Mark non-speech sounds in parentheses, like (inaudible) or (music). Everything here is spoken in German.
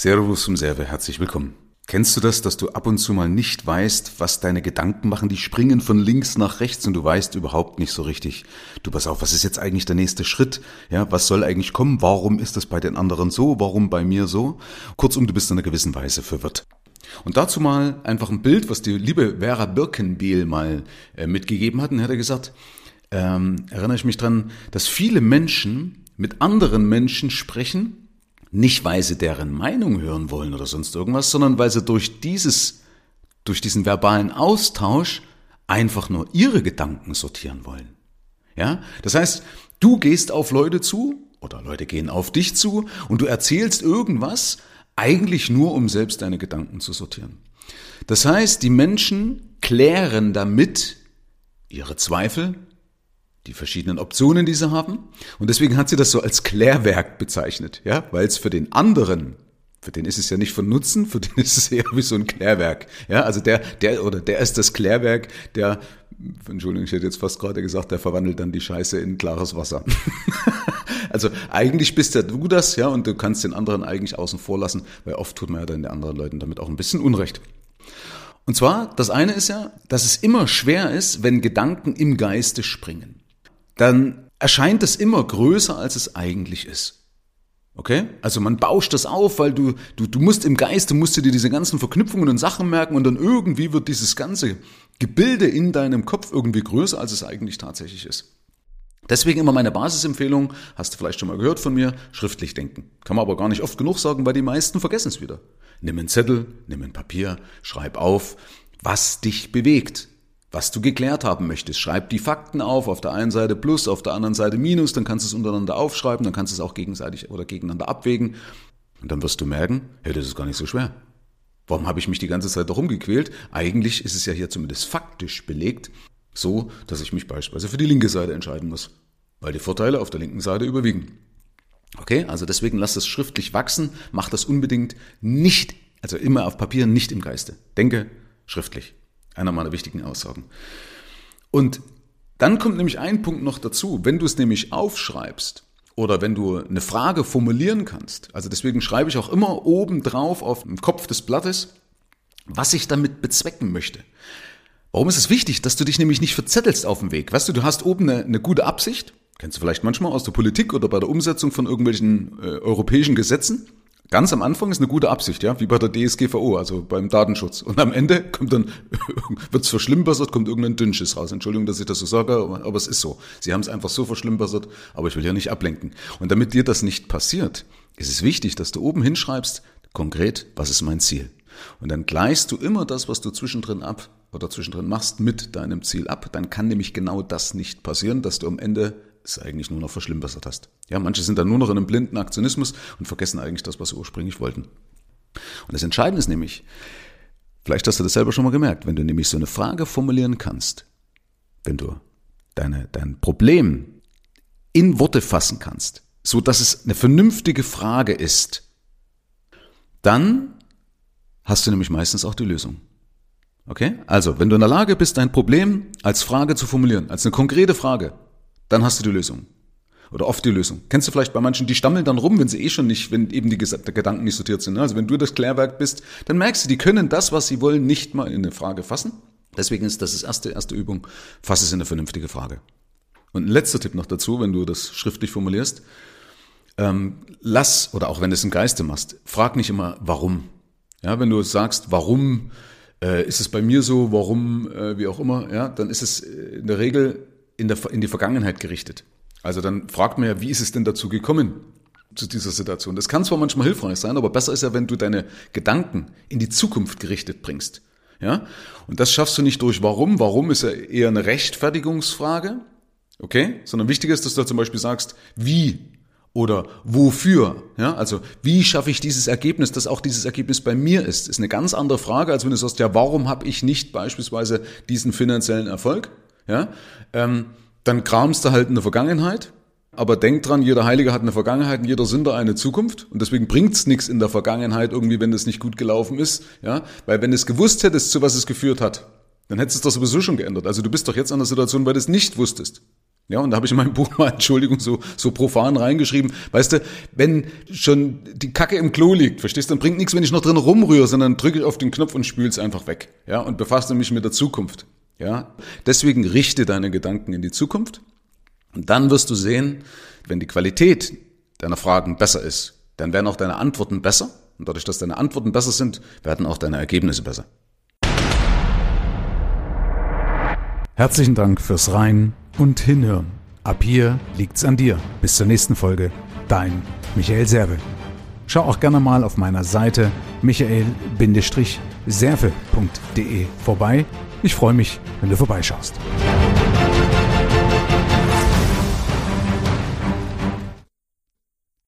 Servus zum Serve, herzlich willkommen. Kennst du das, dass du ab und zu mal nicht weißt, was deine Gedanken machen? Die springen von links nach rechts und du weißt überhaupt nicht so richtig. Du pass auf, was ist jetzt eigentlich der nächste Schritt? Ja, was soll eigentlich kommen? Warum ist das bei den anderen so? Warum bei mir so? Kurzum, du bist in einer gewissen Weise verwirrt. Und dazu mal einfach ein Bild, was die liebe Vera Birkenbehl mal äh, mitgegeben hat. Und hat er gesagt, ähm, erinnere ich mich dran, dass viele Menschen mit anderen Menschen sprechen, nicht, weil sie deren Meinung hören wollen oder sonst irgendwas, sondern weil sie durch dieses, durch diesen verbalen Austausch einfach nur ihre Gedanken sortieren wollen. Ja? Das heißt, du gehst auf Leute zu oder Leute gehen auf dich zu und du erzählst irgendwas eigentlich nur, um selbst deine Gedanken zu sortieren. Das heißt, die Menschen klären damit ihre Zweifel, die verschiedenen Optionen, die sie haben. Und deswegen hat sie das so als Klärwerk bezeichnet, ja, weil es für den anderen, für den ist es ja nicht von Nutzen, für den ist es eher wie so ein Klärwerk, ja, also der, der oder der ist das Klärwerk, der, Entschuldigung, ich hätte jetzt fast gerade gesagt, der verwandelt dann die Scheiße in klares Wasser. (laughs) also eigentlich bist ja du das, ja, und du kannst den anderen eigentlich außen vor lassen, weil oft tut man ja dann den anderen Leuten damit auch ein bisschen Unrecht. Und zwar, das eine ist ja, dass es immer schwer ist, wenn Gedanken im Geiste springen dann erscheint es immer größer, als es eigentlich ist. Okay? Also man bauscht das auf, weil du, du, du musst im Geiste, musst du dir diese ganzen Verknüpfungen und Sachen merken und dann irgendwie wird dieses ganze Gebilde in deinem Kopf irgendwie größer, als es eigentlich tatsächlich ist. Deswegen immer meine Basisempfehlung, hast du vielleicht schon mal gehört von mir, schriftlich denken. Kann man aber gar nicht oft genug sagen, weil die meisten vergessen es wieder. Nimm einen Zettel, nimm ein Papier, schreib auf, was dich bewegt was du geklärt haben möchtest. Schreib die Fakten auf, auf der einen Seite plus, auf der anderen Seite minus, dann kannst du es untereinander aufschreiben, dann kannst du es auch gegenseitig oder gegeneinander abwägen. Und dann wirst du merken, hey, das ist gar nicht so schwer. Warum habe ich mich die ganze Zeit darum gequält? Eigentlich ist es ja hier zumindest faktisch belegt, so, dass ich mich beispielsweise für die linke Seite entscheiden muss, weil die Vorteile auf der linken Seite überwiegen. Okay, also deswegen lass das schriftlich wachsen, mach das unbedingt nicht, also immer auf Papier, nicht im Geiste. Denke schriftlich. Einer meiner wichtigen Aussagen. Und dann kommt nämlich ein Punkt noch dazu. Wenn du es nämlich aufschreibst oder wenn du eine Frage formulieren kannst, also deswegen schreibe ich auch immer oben drauf auf dem Kopf des Blattes, was ich damit bezwecken möchte. Warum ist es wichtig, dass du dich nämlich nicht verzettelst auf dem Weg? Weißt du, du hast oben eine, eine gute Absicht, kennst du vielleicht manchmal aus der Politik oder bei der Umsetzung von irgendwelchen äh, europäischen Gesetzen. Ganz am Anfang ist eine gute Absicht, ja, wie bei der DSGVO, also beim Datenschutz. Und am Ende kommt dann, (laughs) wird's verschlimmbessert, kommt irgendein Dünnschiss raus. Entschuldigung, dass ich das so sage, aber, aber es ist so. Sie haben es einfach so verschlimmbessert, aber ich will ja nicht ablenken. Und damit dir das nicht passiert, ist es wichtig, dass du oben hinschreibst, konkret, was ist mein Ziel? Und dann gleichst du immer das, was du zwischendrin ab oder zwischendrin machst, mit deinem Ziel ab. Dann kann nämlich genau das nicht passieren, dass du am Ende es eigentlich nur noch verschlimmbessert hast. Ja, manche sind dann nur noch in einem blinden Aktionismus und vergessen eigentlich das, was sie ursprünglich wollten. Und das Entscheidende ist nämlich, vielleicht hast du das selber schon mal gemerkt, wenn du nämlich so eine Frage formulieren kannst, wenn du deine, dein Problem in Worte fassen kannst, so dass es eine vernünftige Frage ist, dann hast du nämlich meistens auch die Lösung. Okay? Also, wenn du in der Lage bist, dein Problem als Frage zu formulieren, als eine konkrete Frage, dann hast du die Lösung. Oder oft die Lösung. Kennst du vielleicht bei manchen, die stammeln dann rum, wenn sie eh schon nicht, wenn eben die Gedanken nicht sortiert sind. Ne? Also wenn du das Klärwerk bist, dann merkst du, die können das, was sie wollen, nicht mal in eine Frage fassen. Deswegen ist das das erste, erste Übung. Fass es in eine vernünftige Frage. Und ein letzter Tipp noch dazu, wenn du das schriftlich formulierst. Ähm, lass, oder auch wenn du es im Geiste machst, frag nicht immer, warum. Ja, wenn du sagst, warum äh, ist es bei mir so, warum, äh, wie auch immer, ja, dann ist es in der Regel in, der, in die Vergangenheit gerichtet. Also dann fragt man ja, wie ist es denn dazu gekommen? zu dieser Situation. Das kann zwar manchmal hilfreich sein, aber besser ist ja, wenn du deine Gedanken in die Zukunft gerichtet bringst. Ja? Und das schaffst du nicht durch warum. Warum ist ja eher eine Rechtfertigungsfrage. Okay? Sondern wichtiger ist, dass du zum Beispiel sagst, wie oder wofür. Ja? Also, wie schaffe ich dieses Ergebnis, dass auch dieses Ergebnis bei mir ist? Ist eine ganz andere Frage, als wenn du sagst, ja, warum habe ich nicht beispielsweise diesen finanziellen Erfolg? Ja, ähm, dann kramst du halt in der Vergangenheit, aber denk dran, jeder Heilige hat eine Vergangenheit und jeder Sünder eine Zukunft und deswegen bringt's nichts in der Vergangenheit irgendwie, wenn es nicht gut gelaufen ist, ja, weil wenn es gewusst hättest, zu was es geführt hat, dann hättest du doch sowieso schon geändert. Also du bist doch jetzt an der Situation, weil du es nicht wusstest. Ja, und da habe ich in meinem (laughs) Buch mal, Entschuldigung, so, so profan reingeschrieben, weißt du, wenn schon die Kacke im Klo liegt, verstehst du, dann bringt nichts, wenn ich noch drin rumrühre, sondern drücke ich auf den Knopf und spüle es einfach weg. Ja, und befasse mich mit der Zukunft. Ja, deswegen richte deine Gedanken in die Zukunft. Und dann wirst du sehen, wenn die Qualität deiner Fragen besser ist, dann werden auch deine Antworten besser. Und dadurch, dass deine Antworten besser sind, werden auch deine Ergebnisse besser. Herzlichen Dank fürs Rein und Hinhören. Ab hier liegt's an dir. Bis zur nächsten Folge. Dein Michael Serve. Schau auch gerne mal auf meiner Seite michael-serve.de vorbei. Ich freue mich, wenn du vorbeischaust.